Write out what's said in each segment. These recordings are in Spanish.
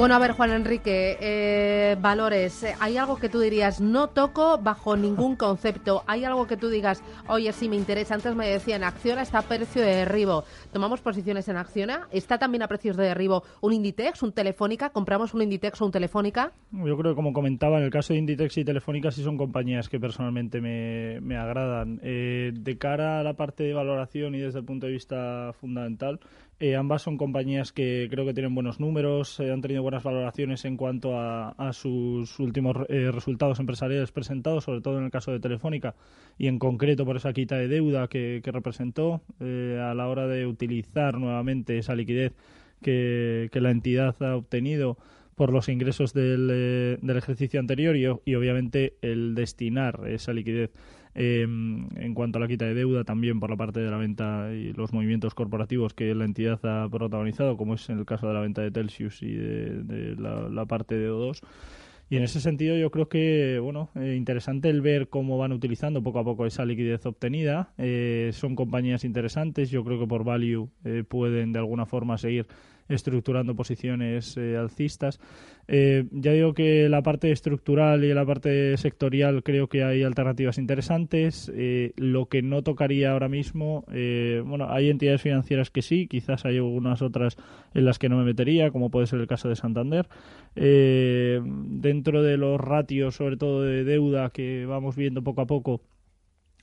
Bueno, a ver, Juan Enrique, eh, valores. ¿Hay algo que tú dirías, no toco bajo ningún concepto? ¿Hay algo que tú digas, oye, sí me interesa? Antes me decían, Acciona está a precio de derribo. ¿Tomamos posiciones en Acciona? ¿Está también a precios de derribo un Inditex, un Telefónica? ¿Compramos un Inditex o un Telefónica? Yo creo que, como comentaba, en el caso de Inditex y Telefónica sí son compañías que personalmente me, me agradan. Eh, de cara a la parte de valoración y desde el punto de vista fundamental, eh, ambas son compañías que creo que tienen buenos números, eh, han tenido buenas valoraciones en cuanto a, sus últimos eh, resultados empresariales presentados, sobre todo en el caso de Telefónica y en concreto por esa quita de deuda que, representó a la hora de utilizar nuevamente esa liquidez que, la entidad ha obtenido por los ingresos del, del ejercicio anterior y obviamente el destinar esa liquidez Em, en cuanto a la quita de deuda, también por la parte de la venta y los movimientos corporativos que la entidad ha protagonizado, como es en el caso de la venta de Telsius y de, la, parte de O2. Y en ese sentido yo creo que, bueno, eh, interesante el ver cómo van utilizando poco a poco esa liquidez obtenida. Eh, son compañías interesantes, yo creo que por value eh, pueden de alguna forma seguir estructurando posiciones eh, alcistas. Eh, ya digo que la parte estructural y la parte sectorial creo que hay alternativas interesantes. Eh, lo que no tocaría ahora mismo, bueno, hay entidades financieras que sí, quizás hay algunas otras en las que no me metería, como puede ser el caso de Santander. dentro de los ratios, sobre todo de deuda que vamos viendo poco a poco,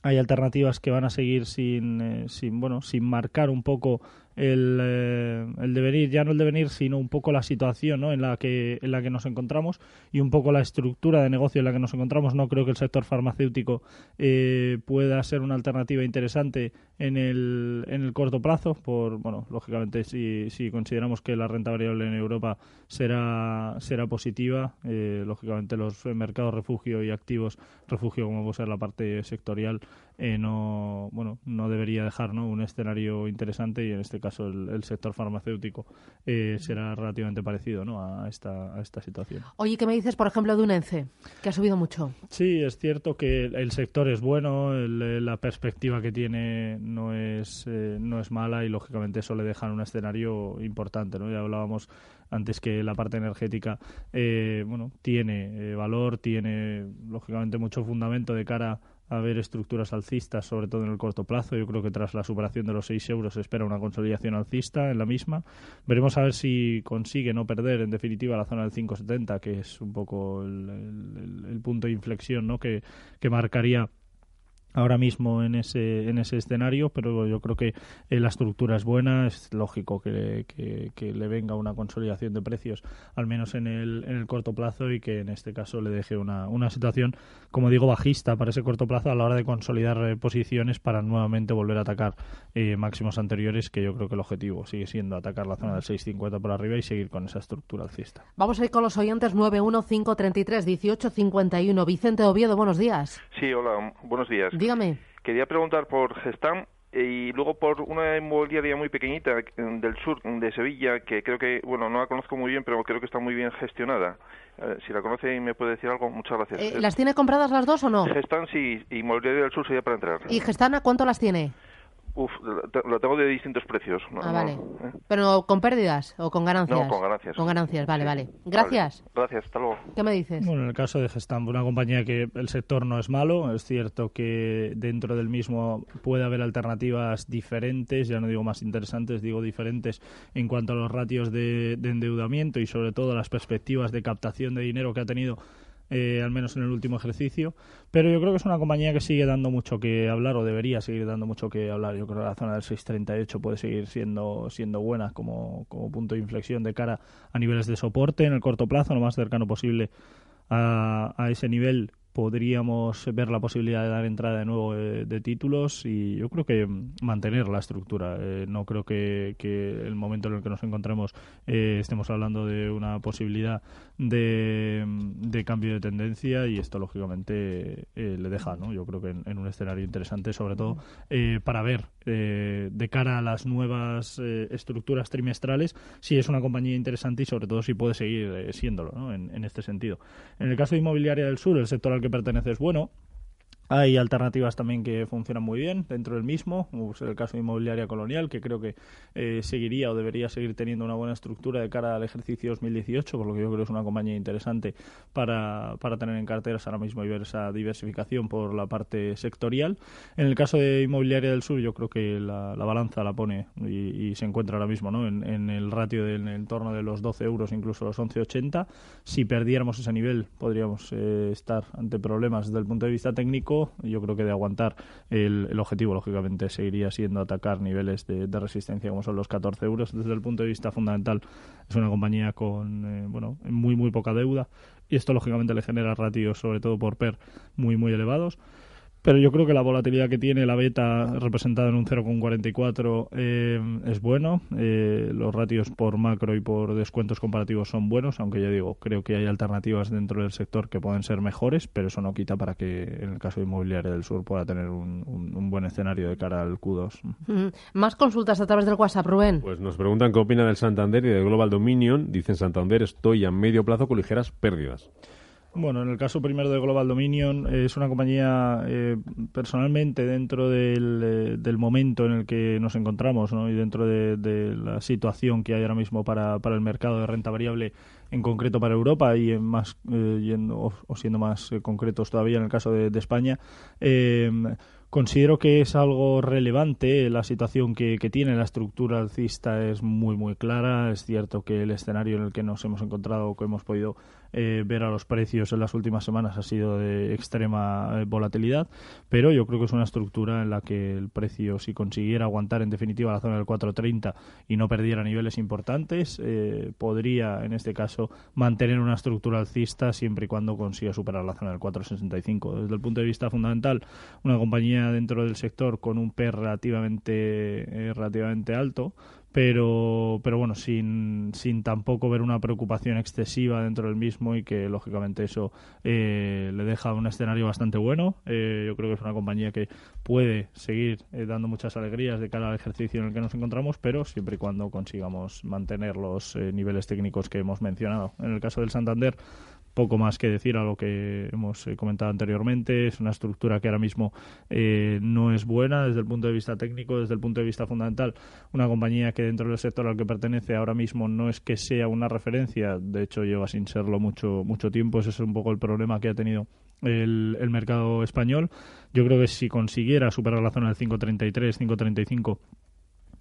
hay alternativas que van a seguir sin, sin bueno sin marcar un poco el, eh, el, devenir, ya no el devenir, sino un poco la situación ¿no? en, la que, en la que nos encontramos y un poco la estructura de negocio en la que nos encontramos. No creo que el sector farmacéutico eh, pueda ser una alternativa interesante en el, en el corto plazo, por, bueno, lógicamente si, si consideramos que la renta variable en Europa será, será positiva, eh, lógicamente los mercados refugio y activos refugio, como puede ser la parte sectorial, eh, no, bueno, no debería dejar ¿no? un escenario interesante y en este caso el, sector farmacéutico eh, será relativamente parecido ¿no? a, esta, a esta situación. Oye, ¿qué me dices, por ejemplo, de un ENCE, que ha subido mucho? Sí, es cierto que el sector es bueno, la perspectiva que tiene no es, eh, no es mala y lógicamente eso le deja en un escenario importante. ¿no? Ya hablábamos antes que la parte energética bueno tiene valor, tiene lógicamente mucho fundamento de cara a ver estructuras alcistas, sobre todo en el corto plazo. Yo creo que tras la superación de los 6 euros se espera una consolidación alcista en la misma. Veremos a ver si consigue no perder, en definitiva, la zona del 5,70, que es un poco el, punto de inflexión ¿no? que, que marcaría ahora mismo en ese, en ese escenario, pero yo creo que eh, la estructura es buena, es lógico que, que, le venga una consolidación de precios, al menos en el, en el corto plazo, y que en este caso le deje una, una situación, como digo, bajista para ese corto plazo a la hora de consolidar eh, posiciones para nuevamente volver a atacar eh, máximos anteriores, que yo creo que el objetivo sigue siendo atacar la zona del 6.50 por arriba y seguir con esa estructura alcista. Vamos a ir con los oyentes 915331851. Vicente Oviedo, buenos días. Sí, hola, buenos días. Dígame. Quería preguntar por Gestam y luego por una inmobiliaria muy pequeñita del sur de Sevilla que creo que, bueno, no la conozco muy bien, pero creo que está muy bien gestionada. Eh, si la conoce y me puede decir algo, muchas gracias. Eh, ¿Las tiene compradas las dos o no? Gestam sí, y Inmobiliaria del Sur sería para entrar. ¿Y Gestana cuánto las tiene? Uf, lo tengo de distintos precios. ah, vale. ¿eh? ¿Pero con pérdidas o con ganancias? No, con ganancias. Con ganancias, vale, vale. Gracias. Gracias, hasta luego. ¿Qué me dices? Bueno, en el caso de Gestamp, una compañía que el sector no es malo, es cierto que dentro del mismo puede haber alternativas diferentes, ya no digo más interesantes, digo diferentes en cuanto a los ratios de, de endeudamiento y sobre todo las perspectivas de captación de dinero que ha tenido eh, al menos en el último ejercicio. Pero yo creo que es una compañía que sigue dando mucho que hablar o debería seguir dando mucho que hablar. Yo creo que la zona del 638 puede seguir siendo, siendo buena como, como punto de inflexión de cara a niveles de soporte en el corto plazo, lo más cercano posible a, a ese nivel podríamos ver la posibilidad de dar entrada de nuevo de, títulos y yo creo que mantener la estructura. Eh, no creo que, el momento en el que nos encontremos eh, estemos hablando de una posibilidad de, cambio de tendencia y esto lógicamente eh, le deja, ¿no? yo creo que en, un escenario interesante, sobre todo para ver de cara a las nuevas estructuras trimestrales si es una compañía interesante y sobre todo si puede seguir siéndolo ¿no? en este sentido. En el caso de Inmobiliaria del Sur, el sector al que pertenece es bueno. Hay alternativas también que funcionan muy bien dentro del mismo, como es el caso de Inmobiliaria Colonial, que creo que eh, seguiría o debería seguir teniendo una buena estructura de cara al ejercicio 2018, por lo que yo creo que es una compañía interesante para, para tener en carteras ahora mismo y ver esa diversificación por la parte sectorial. En el caso de Inmobiliaria del Sur, yo creo que la, balanza la pone y, se encuentra ahora mismo ¿no? en, el ratio del en entorno de los 12 euros, incluso los 11,80. Si perdiéramos ese nivel, podríamos eh, estar ante problemas desde el punto de vista técnico yo creo que de aguantar el, objetivo, lógicamente, seguiría siendo atacar niveles de, resistencia como son los 14 euros. Desde el punto de vista fundamental, es una compañía con eh, bueno muy, muy poca deuda y esto, lógicamente, le genera ratios, sobre todo por PER, muy, muy elevados pero yo creo que la volatilidad que tiene la beta representada en un 0,44 eh, es bueno. Eh, los ratios por macro y por descuentos comparativos son buenos, aunque ya digo, creo que hay alternativas dentro del sector que pueden ser mejores, pero eso no quita para que en el caso de Inmobiliaria del Sur pueda tener un, buen escenario de cara al Q2. Más consultas a través del WhatsApp, Rubén. Pues nos preguntan qué opina del Santander y del Global Dominion. Dicen Santander, estoy a medio plazo con ligeras pérdidas. Bueno, en el caso primero de Global Dominion, eh, es una compañía eh, personalmente dentro del, eh, del, momento en el que nos encontramos ¿no? y dentro de, la situación que hay ahora mismo para, para el mercado de renta variable, en concreto para Europa y en más yendo, o, siendo más concretos todavía en el caso de, de España. Considero que es algo relevante la situación que, que, tiene la estructura alcista es muy muy clara. Es cierto que el escenario en el que nos hemos encontrado, que hemos podido eh, ver a los precios en las últimas semanas ha sido de extrema eh, volatilidad, pero yo creo que es una estructura en la que el precio, si consiguiera aguantar en definitiva la zona del 4.30 y no perdiera niveles importantes, eh, podría en este caso mantener una estructura alcista siempre y cuando consiga superar la zona del 4.65. Desde el punto de vista fundamental, una compañía dentro del sector con un PER relativamente, relativamente alto, pero, pero bueno, sin, sin tampoco ver una preocupación excesiva dentro del mismo y que lógicamente eso eh, le deja un escenario bastante bueno. Eh, yo creo que es una compañía que puede seguir eh, dando muchas alegrías de cara al ejercicio en el que nos encontramos, pero siempre y cuando consigamos mantener los niveles técnicos que hemos mencionado. En el caso del Santander, poco más que decir a lo que hemos eh, comentado anteriormente. Es una estructura que ahora mismo eh, no es buena desde el punto de vista técnico, desde el punto de vista fundamental. Una compañía que dentro del sector al que pertenece ahora mismo no es que sea una referencia, de hecho lleva sin serlo mucho, mucho tiempo. Ese es un poco el problema que ha tenido el, el mercado español. Yo creo que si consiguiera superar la zona del 5.33, 5.35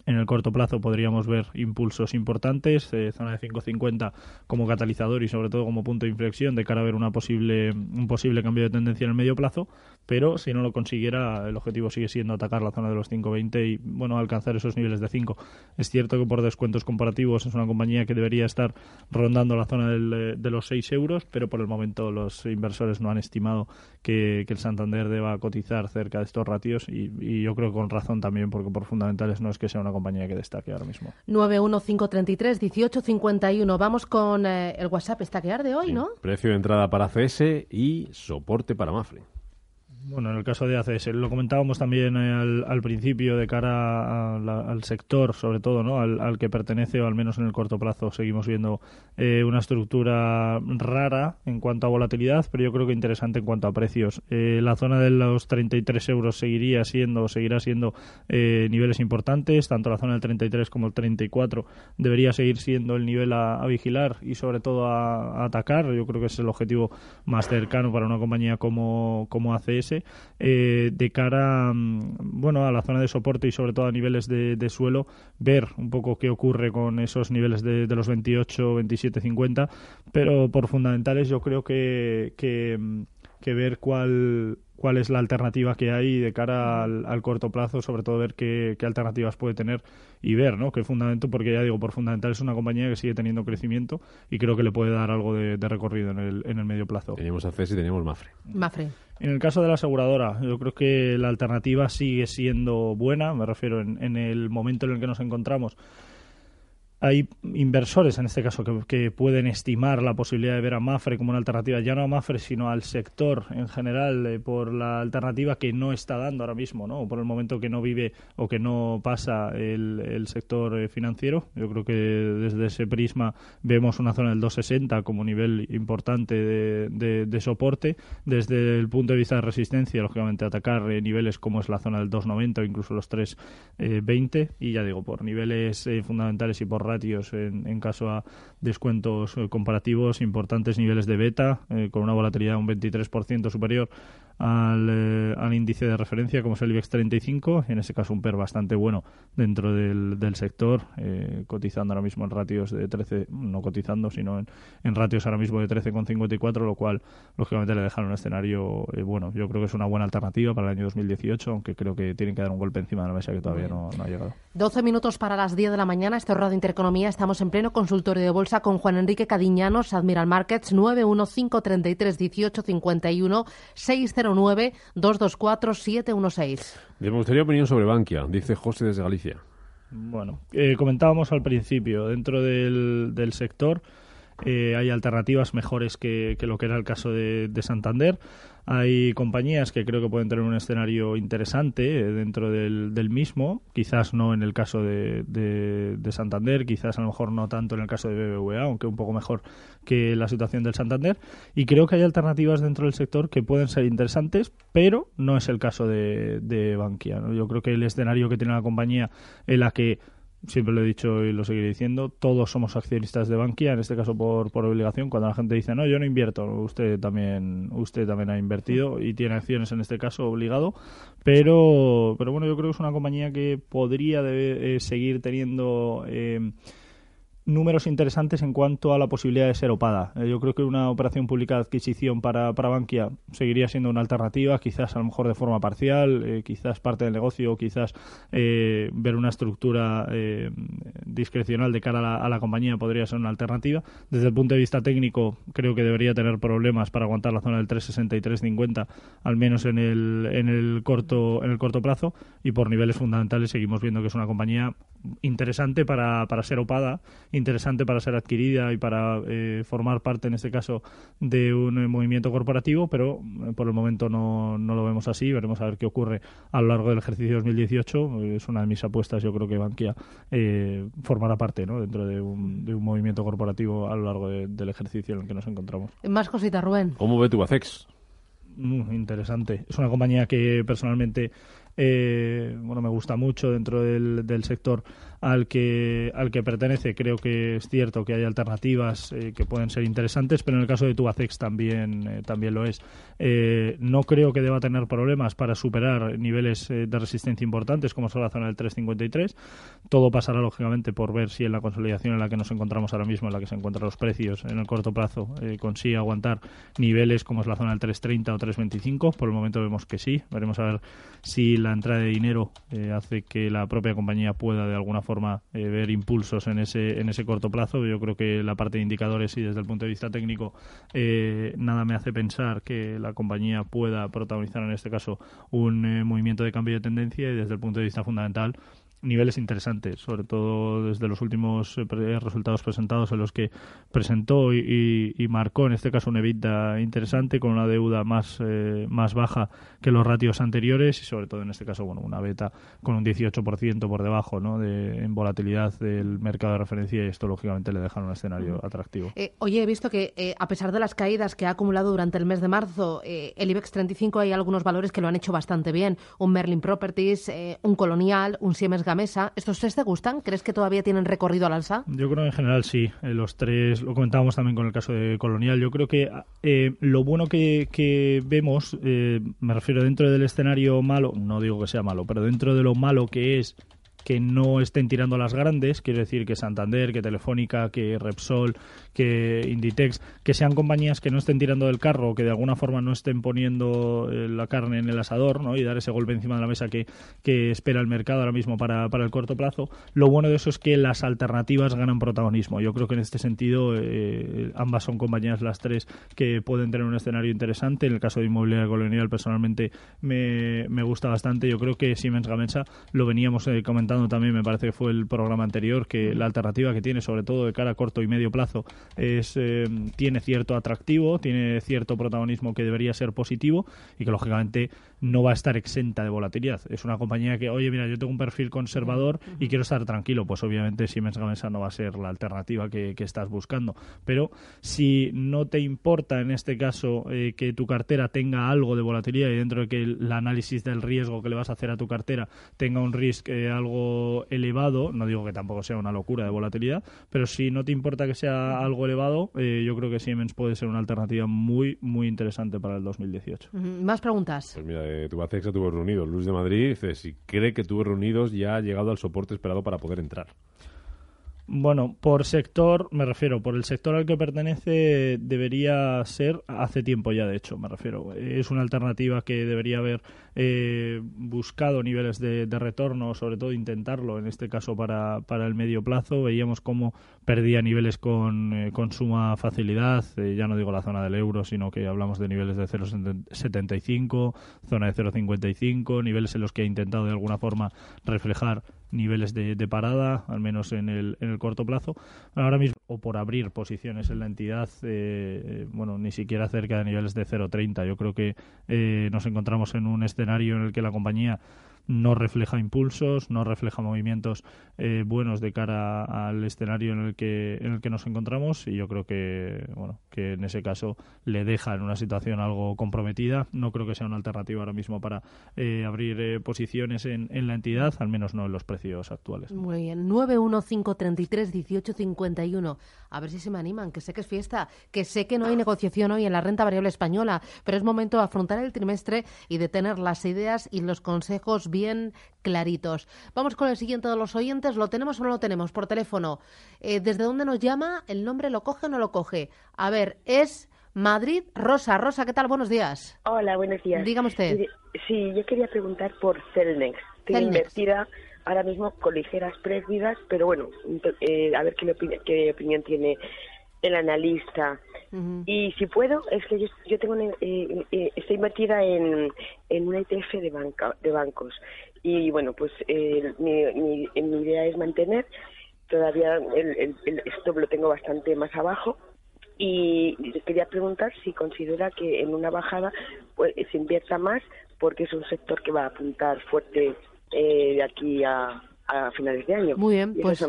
en el corto plazo podríamos ver impulsos importantes, eh, zona de 5.50 como catalizador y sobre todo como punto de inflexión de cara a ver una posible, un posible cambio de tendencia en el medio plazo, pero si no lo consiguiera, el objetivo sigue siendo atacar la zona de los 5.20 y bueno, alcanzar esos niveles de 5. Es cierto que por descuentos comparativos es una compañía que debería estar rondando la zona eh, de los 6 euros, pero por el momento los inversores no han estimado que, el Santander deba cotizar cerca de estos ratios y, y yo creo que con razón también, porque por fundamentales no es que sea una compañía que destaque ahora mismo. 915331851. Vamos con eh, el WhatsApp estaquear de hoy, ¿no? Precio de entrada para CS y soporte para Mafre. Bueno, en el caso de ACS, lo comentábamos también eh, al, principio de cara al sector, sobre todo, ¿no? Al, que pertenece, o al menos en el corto plazo, seguimos viendo eh, una estructura rara en cuanto a volatilidad, pero yo creo que interesante en cuanto a precios. Eh, la zona de los 33 euros seguiría siendo, seguirá siendo niveles importantes, tanto la zona del 33 como el 34 debería seguir siendo el nivel a, vigilar y sobre todo a, a, atacar. Yo creo que es el objetivo más cercano para una compañía como, como ACS eh, de cara mm, bueno, a la zona de soporte y sobre todo a niveles de, suelo, ver un poco qué ocurre con esos niveles de, los 28, 27, 50, pero por fundamentales yo creo que, que mm, que ver cuál, cuál es la alternativa que hay de cara al, corto plazo, sobre todo ver qué, qué, alternativas puede tener y ver, ¿no? Qué fundamento, porque ya digo, por fundamental es una compañía que sigue teniendo crecimiento y creo que le puede dar algo de, recorrido en el, en el medio plazo. Tenemos ACES y tenemos Mafre. Mafre. En el caso de la aseguradora, yo creo que la alternativa sigue siendo buena, me refiero en, en el momento en el que nos encontramos hay inversores en este caso que, pueden estimar la posibilidad de ver a Mafre como una alternativa, ya no a Mafre, sino al sector en general, eh, por la alternativa que no está dando ahora mismo, ¿no? por el momento que no vive o que no pasa el, sector eh, financiero. Yo creo que desde ese prisma vemos una zona del 260 como nivel importante de, soporte. Desde el punto de vista de resistencia, lógicamente, atacar eh, niveles como es la zona del 290 o incluso los 320. y ya digo, por niveles fundamentales y por ratios en, en caso a descuentos eh, comparativos, importantes niveles de beta, eh, con una volatilidad un 23% superior al, eh, al, índice de referencia como es el IBEX 35, en ese caso un PER bastante bueno dentro del, del sector, eh, cotizando ahora mismo en ratios de 13, no cotizando, sino en, en ratios ahora mismo de 13,54, lo cual lógicamente le deja un escenario eh, bueno. Yo creo que es una buena alternativa para el año 2018, aunque creo que tienen que dar un golpe encima de la mesa que todavía no, no ha llegado. 12 minutos para las 10 de la mañana, este Radio Intereconomía, estamos en pleno consultorio de bolsa con Juan Enrique Cadiñanos, Admiral Markets, 915331851 60 9-224-716. Me gustaría opinión sobre Bankia, dice José desde Galicia. Bueno, eh, comentábamos al principio, dentro del, del sector eh, hay alternativas mejores que, que, lo que era el caso de, de Santander. Hay compañías que creo que pueden tener un escenario interesante eh, dentro del, del mismo, quizás no en el caso de, de, Santander, quizás a lo mejor no tanto en el caso de BBVA, aunque un poco mejor que la situación del Santander. Y creo que hay alternativas dentro del sector que pueden ser interesantes, pero no es el caso de, de Bankia. Yo creo que el escenario que tiene la compañía en la que siempre lo he dicho y lo seguiré diciendo, todos somos accionistas de Bankia, en este caso por, por obligación. Cuando la gente dice, no, yo no invierto, usted también, usted también ha invertido y tiene acciones en este caso obligado. Pero, pero bueno, yo creo que es una compañía que podría eh, seguir teniendo... Eh, números interesantes en cuanto a la posibilidad de ser opada. Eh, yo creo que una operación pública de adquisición para, para Bankia seguiría siendo una alternativa, quizás a lo mejor de forma parcial, eh, quizás parte del negocio, quizás eh, ver una estructura discrecional de cara a la, compañía podría ser una alternativa. Desde el punto de vista técnico, creo que debería tener problemas para aguantar la zona del 360 y 350, al menos en el, en el corto en el corto plazo, y por niveles fundamentales seguimos viendo que es una compañía interesante para, para ser opada interesante para ser adquirida y para eh, formar parte, en este caso, de un eh, movimiento corporativo, pero eh, por el momento no, no, lo vemos así. Veremos a ver qué ocurre a lo largo del ejercicio 2018. Es una de mis apuestas. Yo creo que Bankia formará parte ¿no? dentro de un, de un, movimiento corporativo a lo largo del ejercicio en el que nos encontramos. Más cositas, Rubén. ¿Cómo ve tu ACEX? Mm, interesante. Es una compañía que personalmente bueno, me gusta mucho dentro del, del sector al que, al que pertenece. Creo que es cierto que hay alternativas eh, que pueden ser interesantes, pero en el caso de Tubacex también, eh, también lo es. Eh, no creo que deba tener problemas para superar niveles de resistencia importantes como son la zona del 353. Todo pasará, lógicamente, por ver si en la consolidación en la que nos encontramos ahora mismo, en la que se encuentran los precios en el corto plazo, consigue aguantar niveles como es la zona del 330 o 325. Por el momento vemos que sí. Veremos a ver si la entrada de dinero hace que la propia compañía pueda de alguna forma eh, ver impulsos en ese, en ese corto plazo. Yo creo que la parte de indicadores y desde el punto de vista técnico eh, nada me hace pensar que la compañía pueda protagonizar en este caso un eh, movimiento de cambio de tendencia y desde el punto de vista fundamental niveles interesantes, sobre todo desde los últimos eh, resultados presentados en los que presentó y, marcó en este caso un EBITDA interesante con una deuda más, eh, más baja que los ratios anteriores y sobre todo en este caso bueno una beta con un 18% por debajo ¿no? de, en volatilidad del mercado de referencia y esto lógicamente le deja un escenario atractivo. Eh, oye, he visto que a pesar de las caídas que ha acumulado durante el mes de marzo, el IBEX 35 hay algunos valores que lo han hecho bastante bien. Un Merlin Properties, un Colonial, un Siemens mesa. ¿Estos tres te gustan? ¿Crees que todavía tienen recorrido al alza? Yo creo que en general sí. Eh, los tres, lo comentábamos también con el caso de Colonial. Yo creo que eh, lo bueno que, vemos, eh, me refiero dentro del escenario malo, no digo que sea malo, pero dentro de lo malo que es que no estén tirando las grandes, quiero decir que Santander, que Telefónica, que Repsol, que Inditex, que sean compañías que no estén tirando del carro, que de alguna forma no estén poniendo eh, la carne en el asador ¿no? y dar ese golpe encima de la mesa que, que espera el mercado ahora mismo para, para el corto plazo. Lo bueno de eso es que las alternativas ganan protagonismo. Yo creo que en este sentido eh, ambas son compañías las tres que pueden tener un escenario interesante. En el caso de Inmobiliaria Colonial personalmente me, me gusta bastante. Yo creo que Siemens Gamesa lo veníamos eh, comentando también, me parece que fue el programa anterior, que la alternativa que tiene, sobre todo de cara a corto y medio plazo, es eh, tiene cierto atractivo, tiene cierto protagonismo que debería ser positivo y que lógicamente no va a estar exenta de volatilidad. Es una compañía que, oye, mira, yo tengo un perfil conservador y quiero estar tranquilo. Pues obviamente Siemens Gamesa no va a ser la alternativa que, estás buscando. Pero si no te importa en este caso eh, que tu cartera tenga algo de volatilidad y dentro de que el, análisis del riesgo que le vas a hacer a tu cartera tenga un riesgo eh, algo elevado, no digo que tampoco sea una locura de volatilidad, pero si no te importa que sea algo elevado, eh, yo creo que Siemens puede ser una alternativa muy, muy interesante para el 2018. Más preguntas. Pues mira, de Tubacex a Tubos Reunidos. Luis de Madrid dice si cree que Tubos Reunidos ya ha llegado al soporte esperado para poder entrar. Bueno, por sector, me refiero, por el sector al que pertenece debería ser hace tiempo ya, de hecho, me refiero. Es una alternativa que debería haber eh, buscado niveles de, retorno, sobre todo intentarlo, en este caso para, para el medio plazo. Veíamos cómo perdía niveles con, eh, con suma facilidad, eh, ya no digo la zona del euro, sino que hablamos de niveles de 0,75, zona de 0,55, niveles en los que ha intentado de alguna forma reflejar niveles de, parada, al menos en el, en el corto plazo. Ahora mismo, o por abrir posiciones en la entidad, eh, bueno, ni siquiera cerca de niveles de 0,30. Yo creo que eh, nos encontramos en un escenario en el que la compañía no refleja impulsos, no refleja movimientos eh, buenos de cara al escenario en el que en el que nos encontramos y yo creo que bueno que en ese caso le deja en una situación algo comprometida. No creo que sea una alternativa ahora mismo para eh, abrir eh, posiciones en, en, la entidad, al menos no en los precios actuales. Muy bien, 915331851. A ver si se me animan, que sé que es fiesta, que sé que no hay negociación hoy en la renta variable española, pero es momento de afrontar el trimestre y de tener las ideas y los consejos claritos. Vamos con el siguiente de los oyentes. ¿Lo tenemos o no lo tenemos por teléfono? Eh, ¿Desde dónde nos llama? ¿El nombre lo coge o no lo coge? A ver, es Madrid Rosa. Rosa, ¿qué tal? Buenos días. Hola, buenos días. Dígame usted. Sí, yo quería preguntar por Celnex. Estoy invertida ahora mismo con ligeras pérdidas, pero bueno, eh, a ver qué, qué opinión tiene el analista. Y si puedo, es que yo, yo tengo eh, eh, estoy invertida en, en una ETF de, banca, de bancos. Y bueno, pues eh, mi, mi, mi, idea es mantener. Todavía el, el, stop lo tengo bastante más abajo. Y quería preguntar si considera que en una bajada pues, se invierta más, porque es un sector que va a apuntar fuerte de aquí a, a finales de año. Muy bien, pues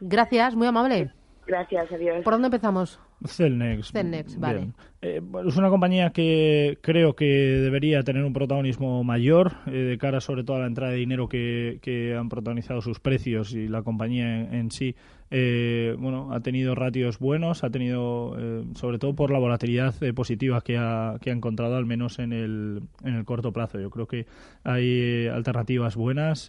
gracias, muy amable. Gracias, adiós. ¿Por dónde empezamos? Celnex. Celnex, vale. Eh, es una compañía que creo que debería tener un protagonismo mayor eh, de cara sobre todo a la entrada de dinero que, han protagonizado sus precios y la compañía en, sí. Eh, bueno, ha tenido ratios buenos, ha tenido, sobre todo por la volatilidad positiva que ha, que ha encontrado, al menos en el, en el corto plazo. Yo creo que hay alternativas buenas.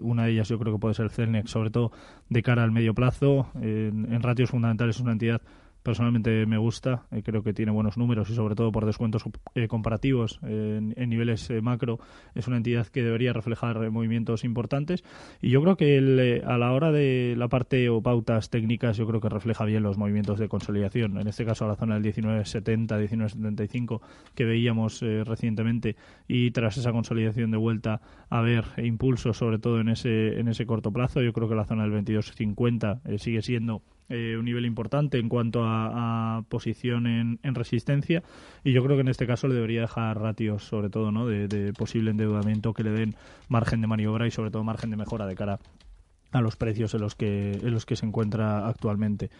una de ellas yo creo que puede ser Celnex, sobre todo de cara al medio plazo. en ratios fundamentales es una entidad personalmente me gusta, eh, creo que tiene buenos números y sobre todo por descuentos eh, comparativos en, niveles eh, macro es una entidad que debería reflejar movimientos importantes. Y yo creo que a la hora de la parte o pautas técnicas yo creo que refleja bien los movimientos de consolidación, en este caso a la zona del 1970, 1975 que veíamos recientemente. Y tras esa consolidación de vuelta a ver impulsos sobre todo en ese, en ese corto plazo, yo creo que la zona del 2250 sigue siendo eh, un nivel importante en cuanto a, posición en, resistencia y yo creo que en este caso le debería dejar ratios sobre todo ¿no? de, posible endeudamiento que le den margen de maniobra y sobre todo margen de mejora de cara a los precios en los que en los que se encuentra actualmente.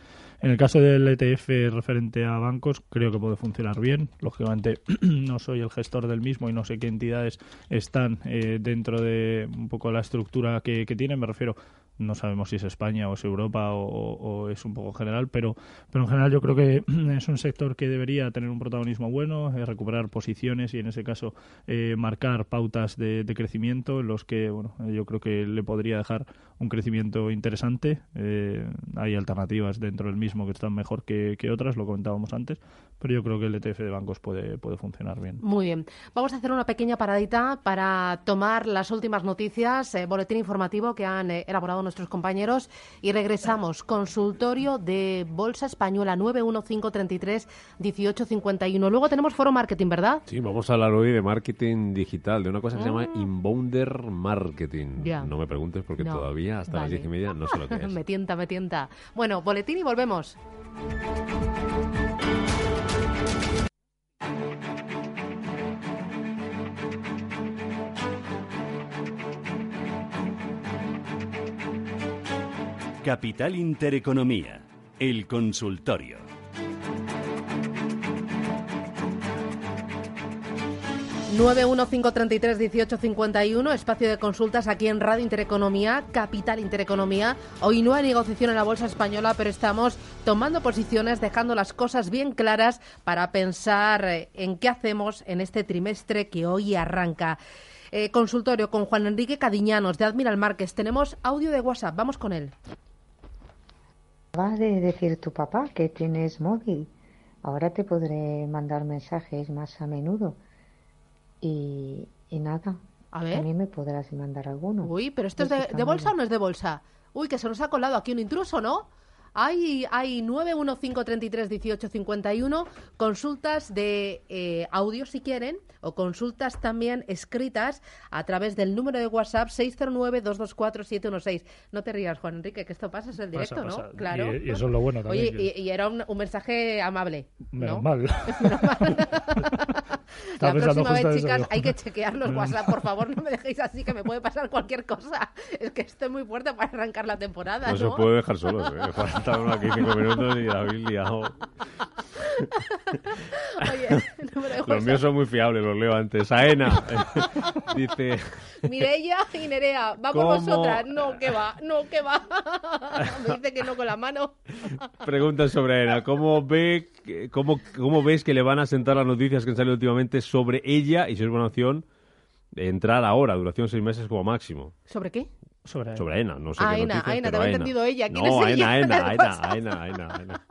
En el caso del ETF referente a bancos, creo que puede funcionar bien. Lógicamente, no soy el gestor del mismo y no sé qué entidades están eh, dentro de un poco la estructura que, que tienen. Me refiero no sabemos si es España o es Europa o, es un poco general, pero, pero en general yo creo que es un sector que debería tener un protagonismo bueno, eh, recuperar posiciones y en ese caso eh, marcar pautas de, crecimiento en los que bueno, yo creo que le podría dejar un crecimiento interesante. Eh, hay alternativas dentro del mismo que están mejor que, que otras, lo comentábamos antes, pero yo creo que el ETF de bancos puede, puede funcionar bien. Muy bien. Vamos a hacer una pequeña paradita para tomar las últimas noticias, boletín informativo que han elaborado nuestros compañeros y regresamos. Consultorio de Bolsa Española 91533 1851. Luego tenemos Foro Marketing, ¿verdad? Sí, vamos a hablar hoy de marketing digital, de una cosa que se llama ah. Inbounder Marketing. No me preguntes porque todavía hasta las diez y media no sé lo que es. me tienta, me tienta. Bueno, boletín y volvemos. Capital Intereconomía, el consultorio. uno espacio de consultas aquí en Radio Intereconomía, Capital Intereconomía. Hoy no hay negociación en la Bolsa Española, pero estamos tomando posiciones, dejando las cosas bien claras para pensar eh, en qué hacemos en este trimestre que hoy arranca. Eh, consultorio con Juan Enrique Cadiñanos de Admiral Márquez. Tenemos audio de WhatsApp, vamos con él. Acabas de decir tu papá que tienes móvil. Ahora te podré mandar mensajes más a menudo. Y, nada. A ver. También me podrás mandar alguno. Uy, pero esto es de, de bolsa o no es de bolsa. Uy, que se nos ha colado aquí un intruso, ¿no? Hay, hay 915331851 consultas de eh, audio si quieren o consultas también escritas a través del número de WhatsApp 609224716. No te rías, Juan Enrique, que esto pasa, es el directo, ¿no? Claro. Y, eso es lo bueno también. Oye, y, era un, mensaje amable. Menos mal. La próxima vez, chicas, hay que chequear los WhatsApp. Por favor, no me dejéis así, que me puede pasar cualquier cosa. Es que estoy muy fuerte para arrancar la temporada. No, se puede dejar solo. ¿eh? Faltan aquí cinco minutos y la habéis liado. Oye, los míos son muy fiables, los leo antes. Aena dice. Mireia y Nerea, vamos vosotras. No, que va, no, que va. Me dice que no con la mano. Pregunta sobre Aena. ¿Cómo, ve, cómo, ¿Cómo ves que le van a sentar las noticias que han salido últimamente sobre ella y si es buena opción entrar ahora, duración seis meses como máximo? ¿Sobre qué? Sobre, sobre Aena, no sé qué Aena, Aena, te había entendido ella. ¿Quién no, es ella? Aena, Aena, Aena, Aena, Aena.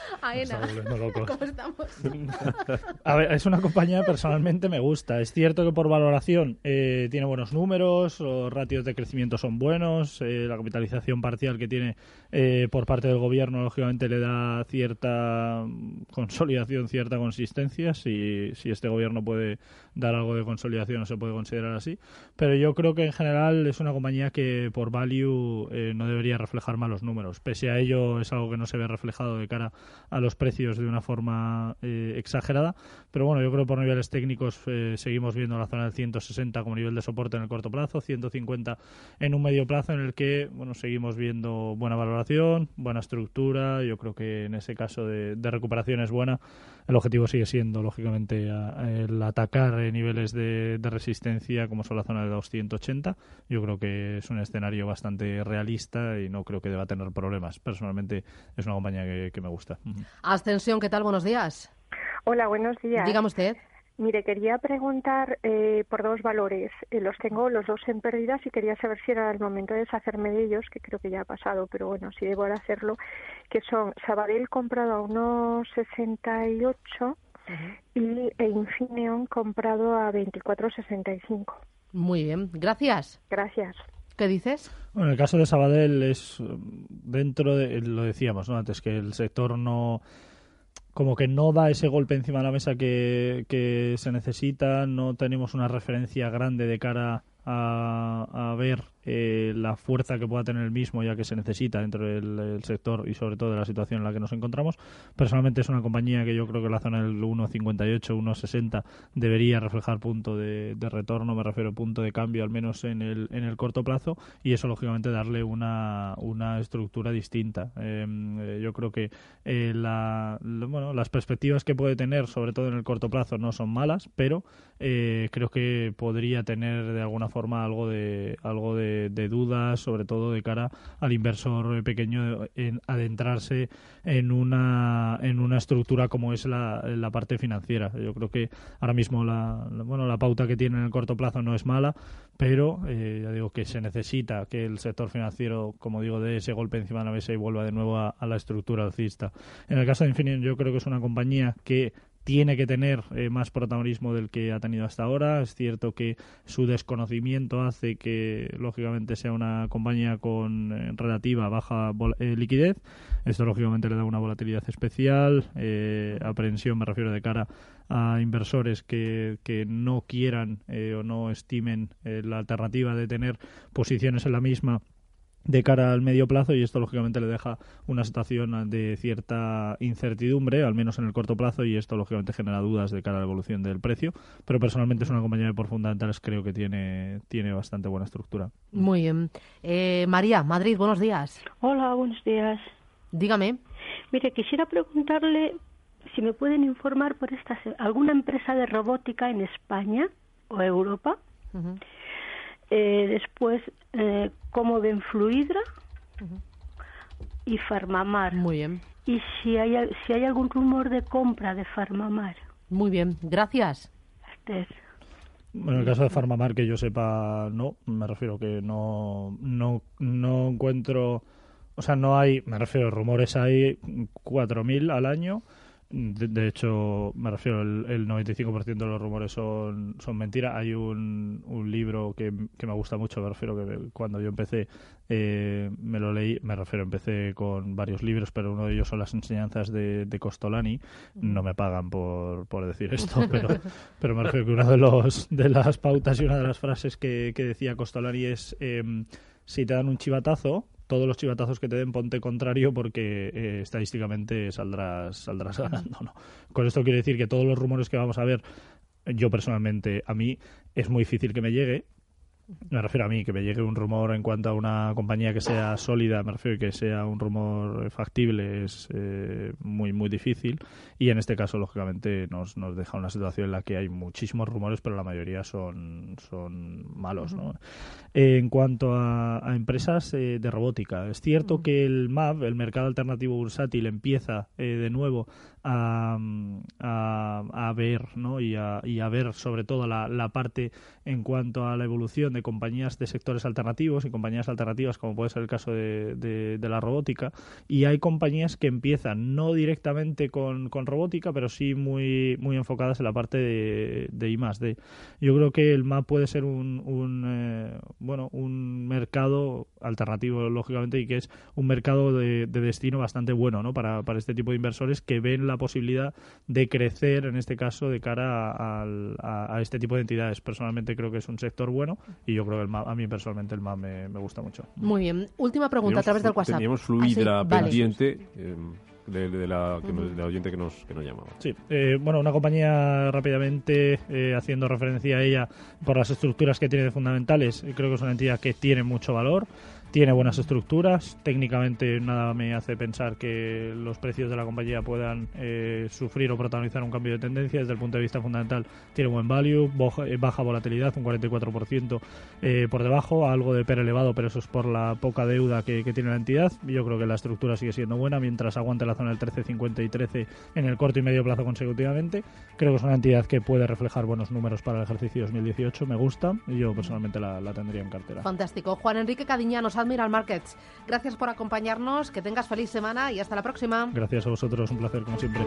Aena. ¿Cómo estamos? A ver, es una compañía que personalmente me gusta. Es cierto que por valoración eh, tiene buenos números, los ratios de crecimiento son buenos, eh, la capitalización parcial que tiene eh, por parte del gobierno, lógicamente, le da cierta consolidación, cierta consistencia. Si, si este gobierno puede dar algo de consolidación, no se puede considerar así. Pero yo creo que en general es una compañía que por value no debería reflejar malos números. Pese a ello, es algo que no se ve reflejado de cara a los precios de una forma eh, exagerada. Pero bueno, yo creo que por niveles técnicos eh, seguimos viendo la zona del 160 como nivel de soporte en el corto plazo, 150 en un medio plazo en el que bueno seguimos viendo buena valoración, buena estructura. Yo creo que en ese caso de, recuperación es buena. El objetivo sigue siendo, lógicamente, el atacar niveles de, resistencia como son la zona de 280. Yo creo que es un escenario bastante realista y no creo que deba tener problemas. Personalmente es una compañía que me gusta. Ascensión, ¿qué tal? Buenos días. Hola, buenos días. Dígame usted. Mire, quería preguntar eh, por dos valores. Eh, los tengo los dos en pérdidas y quería saber si era el momento de deshacerme de ellos, que creo que ya ha pasado, pero bueno, si debo hacerlo, que son Sabadell comprado a unos 68 y e Infineon comprado a 24.65. Muy bien, gracias. Gracias. ¿Qué dices? Bueno, en el caso de Sabadell es dentro de, lo decíamos ¿no? antes, que el sector no como que no da ese golpe encima de la mesa que, que se necesita, no tenemos una referencia grande de cara a, a ver eh, la fuerza que pueda tener el mismo ya que se necesita dentro del, sector y sobre todo de la situación en la que nos encontramos. Personalmente es una compañía que yo creo que la zona del 1,58, 1,60 debería reflejar punto de, retorno, me refiero punto de cambio al menos en el, en el corto plazo y eso lógicamente darle una, una estructura distinta. Em, eh, yo creo que eh, la, bueno, las perspectivas que puede tener sobre todo en el corto plazo no son malas, pero creo que podría tener de alguna forma algo de algo de, dudas, sobre todo de cara al inversor pequeño en adentrarse en una en una estructura como es la, la parte financiera. Yo creo que ahora mismo la, bueno la pauta que tiene en el corto plazo no es mala, pero eh, ya digo que se necesita que el sector financiero, como digo, dé ese golpe encima de la mesa y vuelva de nuevo a, la estructura alcista. En el caso de Infineon, yo creo que es una compañía que tiene que tener eh, más protagonismo del que ha tenido hasta ahora. Es cierto que su desconocimiento hace que, lógicamente, sea una compañía con eh, relativa baja eh, liquidez. Esto, lógicamente, le da una volatilidad especial. aprehensión, me refiero de cara a inversores que, que no quieran o no estimen la alternativa de tener posiciones en la misma de cara al medio plazo y esto lógicamente le deja una situación de cierta incertidumbre, al menos en el corto plazo, y esto lógicamente genera dudas de cara a la evolución del precio, pero personalmente es una compañía de por fundamentales creo que tiene, tiene bastante buena estructura. Muy bien. Eh, María, Madrid, buenos días. Hola, buenos días. Dígame. Mire, quisiera preguntarle si me pueden informar por esta alguna empresa de robótica en España o Europa. Eh, después, eh, cómo ven Fluidra y Farmamar. Muy bien. Y si hay, si hay algún rumor de compra de Farmamar. Muy bien, gracias. Bueno, en el caso de Farmamar, que yo sepa, no. Me refiero que no, no, no encuentro. O sea, no hay. Me refiero, rumores hay 4.000 al año de, hecho, me refiero, el, el 95% de los rumores son, son mentira. Hay un, un libro que, que, me gusta mucho, me refiero que cuando yo empecé eh, me lo leí, me refiero, empecé con varios libros, pero uno de ellos son las enseñanzas de, de Costolani. No me pagan por, por decir esto, pero, pero me refiero que una de, los, de las pautas y una de las frases que, que decía Costolani es, em, si te dan un chivatazo, todos los chivatazos que te den ponte contrario porque eh, estadísticamente saldrás, saldrás ganando. ¿no? Con esto quiero decir que todos los rumores que vamos a ver, yo personalmente, a mí es muy difícil que me llegue, me refiero a mí, que me llegue un rumor en cuanto a una compañía que sea sólida, me refiero a que sea un rumor factible, es eh, muy, muy difícil. Y en este caso, lógicamente, nos, nos deja una situación en la que hay muchísimos rumores, pero la mayoría son, son malos. ¿no? en cuanto a, empresas eh, de robótica, es cierto que el MAV, el mercado alternativo bursátil, empieza eh, de nuevo a, a, ver ¿no? y, a, y a ver sobre todo la, la parte en cuanto a la evolución de compañías de sectores alternativos y compañías alternativas como puede ser el caso de, de, la robótica y hay compañías que empiezan no directamente con, robótica pero sí muy, muy enfocadas en la parte de, de I D. Yo creo que el MAP puede ser un, un eh, bueno un mercado alternativo lógicamente y que es un mercado de, de destino bastante bueno ¿no? para, para este tipo de inversores que ven la posibilidad de crecer en este caso de cara a, a, a este tipo de entidades personalmente creo que es un sector bueno y yo creo que a mí personalmente el MAP me, gusta mucho. Muy bien. Última pregunta a través del WhatsApp. Teníamos Fluidra ah, pendiente. Eh, de, la, oyente que nos, que nos llamaba. Sí, eh, bueno, una compañía rápidamente, eh, haciendo referencia a ella por las estructuras que tiene de fundamentales, creo que es una entidad que tiene mucho valor. Tiene buenas estructuras, técnicamente nada me hace pensar que los precios de la compañía puedan eh, sufrir o protagonizar un cambio de tendencia. Desde el punto de vista fundamental, tiene buen value, eh, baja volatilidad, un 44% eh, por debajo, algo de PER elevado, pero eso es por la poca deuda que, tiene la entidad. Yo creo que la estructura sigue siendo buena mientras aguante la zona del 13,50 y 13 en el corto y medio plazo consecutivamente. Creo que es una entidad que puede reflejar buenos números para el ejercicio 2018, me gusta y yo personalmente la, la tendría en cartera. Fantástico. Juan Enrique Cadiña nos Admiral Markets. Gracias por acompañarnos, que tengas feliz semana y hasta la próxima. Gracias a vosotros, un placer como siempre.